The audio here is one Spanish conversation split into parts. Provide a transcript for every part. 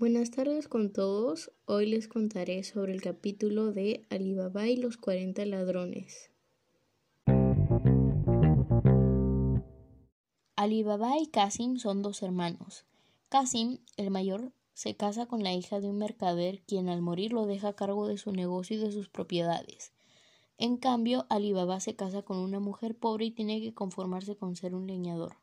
Buenas tardes con todos. Hoy les contaré sobre el capítulo de Alibaba y los 40 ladrones. Alibaba y Kasim son dos hermanos. Kasim, el mayor, se casa con la hija de un mercader quien al morir lo deja a cargo de su negocio y de sus propiedades. En cambio, Alibaba se casa con una mujer pobre y tiene que conformarse con ser un leñador.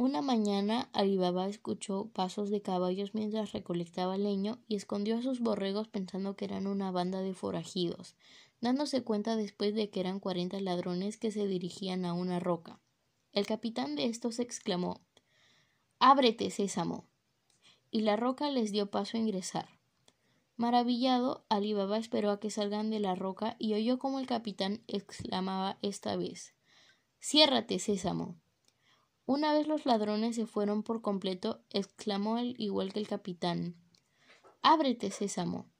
Una mañana Alibaba escuchó pasos de caballos mientras recolectaba leño y escondió a sus borregos pensando que eran una banda de forajidos, dándose cuenta después de que eran cuarenta ladrones que se dirigían a una roca. El capitán de estos exclamó Ábrete, sésamo. Y la roca les dio paso a ingresar. Maravillado, Alibaba esperó a que salgan de la roca y oyó como el capitán exclamaba esta vez Ciérrate, sésamo. Una vez los ladrones se fueron por completo, exclamó él igual que el capitán. Ábrete, sésamo.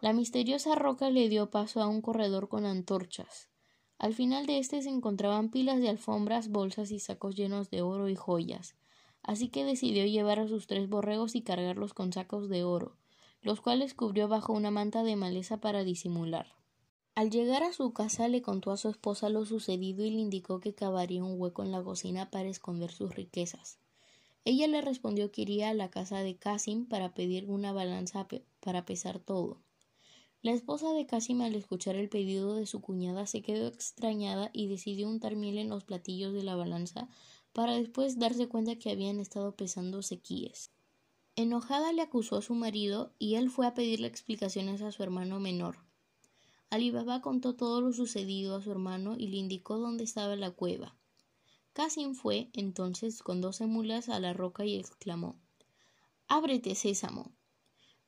La misteriosa roca le dio paso a un corredor con antorchas. Al final de éste se encontraban pilas de alfombras, bolsas y sacos llenos de oro y joyas. Así que decidió llevar a sus tres borregos y cargarlos con sacos de oro, los cuales cubrió bajo una manta de maleza para disimular. Al llegar a su casa le contó a su esposa lo sucedido y le indicó que cavaría un hueco en la cocina para esconder sus riquezas. Ella le respondió que iría a la casa de Casim para pedir una balanza para pesar todo. La esposa de Casim al escuchar el pedido de su cuñada se quedó extrañada y decidió untar miel en los platillos de la balanza para después darse cuenta que habían estado pesando sequíes. Enojada le acusó a su marido y él fue a pedirle explicaciones a su hermano menor. Alibaba contó todo lo sucedido a su hermano y le indicó dónde estaba la cueva. Casim fue entonces con doce mulas a la roca y exclamó Ábrete, sésamo.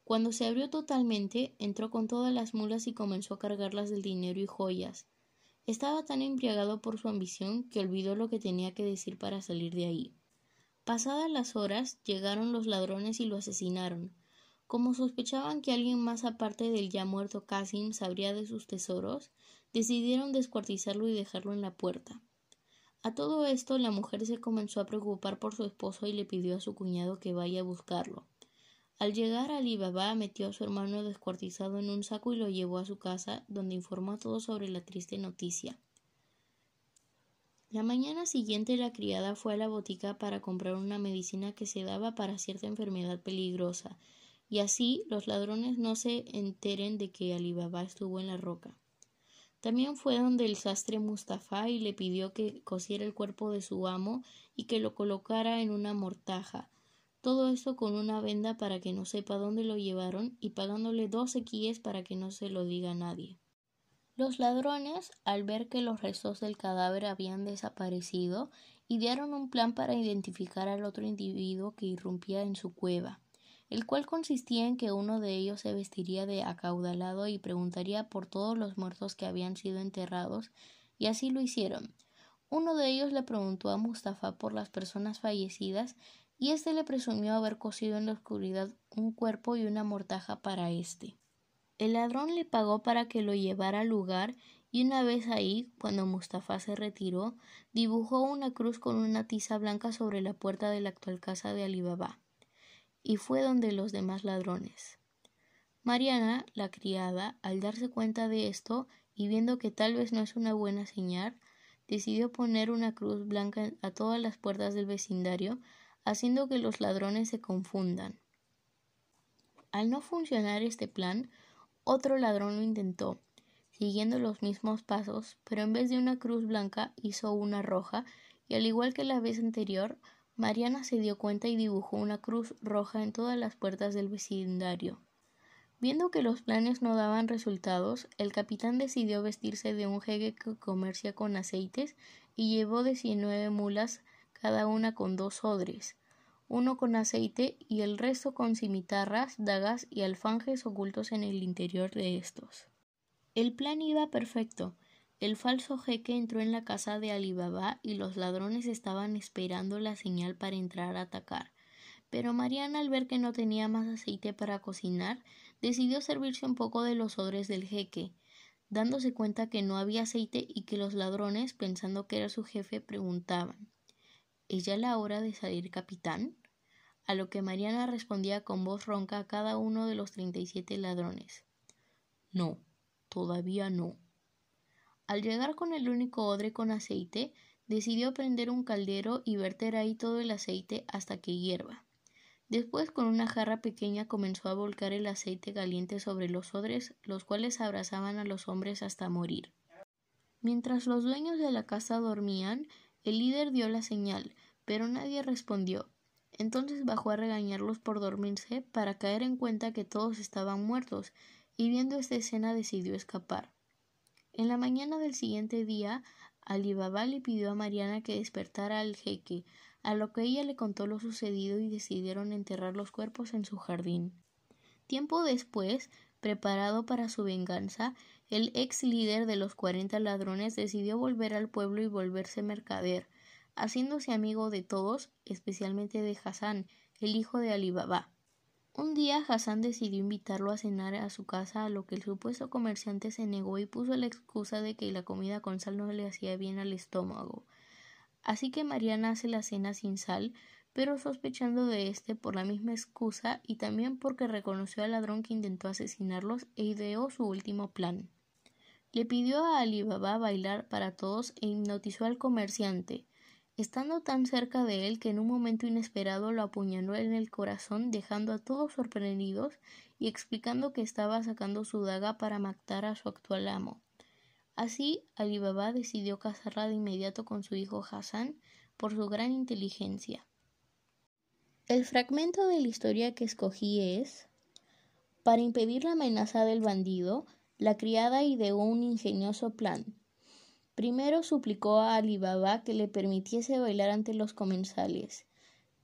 Cuando se abrió totalmente, entró con todas las mulas y comenzó a cargarlas del dinero y joyas. Estaba tan embriagado por su ambición que olvidó lo que tenía que decir para salir de ahí. Pasadas las horas, llegaron los ladrones y lo asesinaron, como sospechaban que alguien más aparte del ya muerto Casim sabría de sus tesoros, decidieron descuartizarlo y dejarlo en la puerta. A todo esto la mujer se comenzó a preocupar por su esposo y le pidió a su cuñado que vaya a buscarlo. Al llegar Ali Baba metió a su hermano descuartizado en un saco y lo llevó a su casa, donde informó a todos sobre la triste noticia. La mañana siguiente la criada fue a la botica para comprar una medicina que se daba para cierta enfermedad peligrosa, y así los ladrones no se enteren de que Alibaba estuvo en la roca. También fue donde el sastre Mustafa y le pidió que cosiera el cuerpo de su amo y que lo colocara en una mortaja. Todo esto con una venda para que no sepa dónde lo llevaron y pagándole dos sequíes para que no se lo diga a nadie. Los ladrones, al ver que los restos del cadáver habían desaparecido, idearon un plan para identificar al otro individuo que irrumpía en su cueva el cual consistía en que uno de ellos se vestiría de acaudalado y preguntaría por todos los muertos que habían sido enterrados, y así lo hicieron. Uno de ellos le preguntó a Mustafa por las personas fallecidas, y éste le presumió haber cosido en la oscuridad un cuerpo y una mortaja para éste. El ladrón le pagó para que lo llevara al lugar y una vez ahí, cuando Mustafa se retiró, dibujó una cruz con una tiza blanca sobre la puerta de la actual casa de Alibaba y fue donde los demás ladrones. Mariana, la criada, al darse cuenta de esto y viendo que tal vez no es una buena señal, decidió poner una cruz blanca a todas las puertas del vecindario, haciendo que los ladrones se confundan. Al no funcionar este plan, otro ladrón lo intentó, siguiendo los mismos pasos, pero en vez de una cruz blanca hizo una roja, y al igual que la vez anterior, Mariana se dio cuenta y dibujó una cruz roja en todas las puertas del vecindario. Viendo que los planes no daban resultados, el capitán decidió vestirse de un jeque que comercia con aceites y llevó diecinueve mulas, cada una con dos odres, uno con aceite y el resto con cimitarras, dagas y alfanjes ocultos en el interior de estos. El plan iba perfecto, el falso jeque entró en la casa de Alibaba y los ladrones estaban esperando la señal para entrar a atacar. Pero Mariana, al ver que no tenía más aceite para cocinar, decidió servirse un poco de los odres del jeque, dándose cuenta que no había aceite y que los ladrones, pensando que era su jefe, preguntaban ¿Es ya la hora de salir, capitán? a lo que Mariana respondía con voz ronca a cada uno de los treinta y siete ladrones. No, todavía no. Al llegar con el único odre con aceite, decidió prender un caldero y verter ahí todo el aceite hasta que hierva. Después con una jarra pequeña comenzó a volcar el aceite caliente sobre los odres, los cuales abrazaban a los hombres hasta morir. Mientras los dueños de la casa dormían, el líder dio la señal, pero nadie respondió. Entonces bajó a regañarlos por dormirse para caer en cuenta que todos estaban muertos, y viendo esta escena decidió escapar. En la mañana del siguiente día, Ali Baba le pidió a Mariana que despertara al jeque, a lo que ella le contó lo sucedido y decidieron enterrar los cuerpos en su jardín. Tiempo después, preparado para su venganza, el ex líder de los cuarenta ladrones decidió volver al pueblo y volverse mercader, haciéndose amigo de todos, especialmente de Hassan, el hijo de Ali Baba. Un día Hassan decidió invitarlo a cenar a su casa, a lo que el supuesto comerciante se negó y puso la excusa de que la comida con sal no le hacía bien al estómago. Así que Mariana hace la cena sin sal, pero sospechando de éste por la misma excusa y también porque reconoció al ladrón que intentó asesinarlos e ideó su último plan. Le pidió a Ali Baba bailar para todos e hipnotizó al comerciante, estando tan cerca de él que en un momento inesperado lo apuñaló en el corazón, dejando a todos sorprendidos y explicando que estaba sacando su daga para matar a su actual amo. Así, Ali Baba decidió casarla de inmediato con su hijo Hassan por su gran inteligencia. El fragmento de la historia que escogí es Para impedir la amenaza del bandido, la criada ideó un ingenioso plan. Primero suplicó a Ali Baba que le permitiese bailar ante los comensales,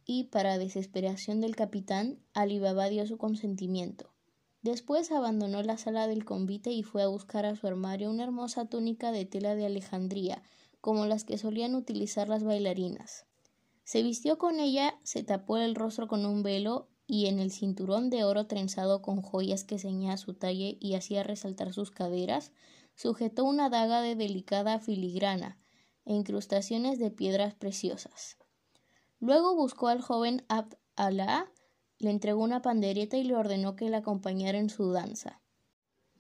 y, para desesperación del capitán, Ali Baba dio su consentimiento. Después abandonó la sala del convite y fue a buscar a su armario una hermosa túnica de tela de Alejandría, como las que solían utilizar las bailarinas. Se vistió con ella, se tapó el rostro con un velo y en el cinturón de oro trenzado con joyas que ceñía su talle y hacía resaltar sus caderas, sujetó una daga de delicada filigrana e incrustaciones de piedras preciosas. Luego buscó al joven Abd Allah le entregó una pandereta y le ordenó que la acompañara en su danza.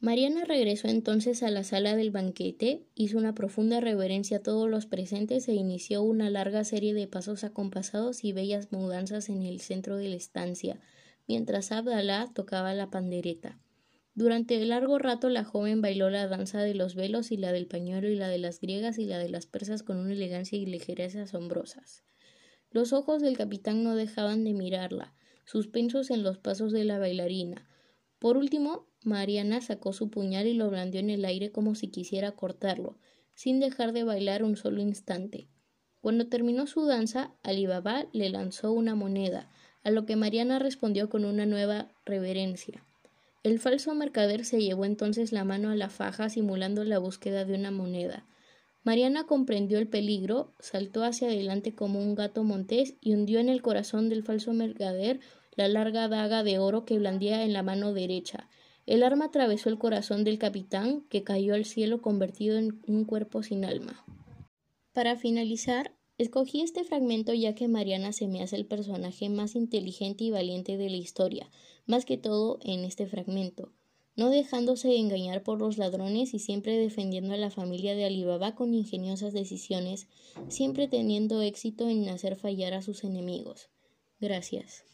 Mariana regresó entonces a la sala del banquete, hizo una profunda reverencia a todos los presentes e inició una larga serie de pasos acompasados y bellas mudanzas en el centro de la estancia, mientras Abdalá tocaba la pandereta. Durante largo rato la joven bailó la danza de los velos y la del pañuelo y la de las griegas y la de las persas con una elegancia y ligereza asombrosas. Los ojos del capitán no dejaban de mirarla, suspensos en los pasos de la bailarina. Por último, Mariana sacó su puñal y lo blandió en el aire como si quisiera cortarlo, sin dejar de bailar un solo instante. Cuando terminó su danza, Alibaba le lanzó una moneda, a lo que Mariana respondió con una nueva reverencia. El falso mercader se llevó entonces la mano a la faja simulando la búsqueda de una moneda. Mariana comprendió el peligro, saltó hacia adelante como un gato montés y hundió en el corazón del falso mercader la larga daga de oro que blandía en la mano derecha. El arma atravesó el corazón del capitán, que cayó al cielo convertido en un cuerpo sin alma. Para finalizar, escogí este fragmento ya que Mariana se me hace el personaje más inteligente y valiente de la historia, más que todo en este fragmento no dejándose engañar por los ladrones y siempre defendiendo a la familia de Alibaba con ingeniosas decisiones, siempre teniendo éxito en hacer fallar a sus enemigos. Gracias.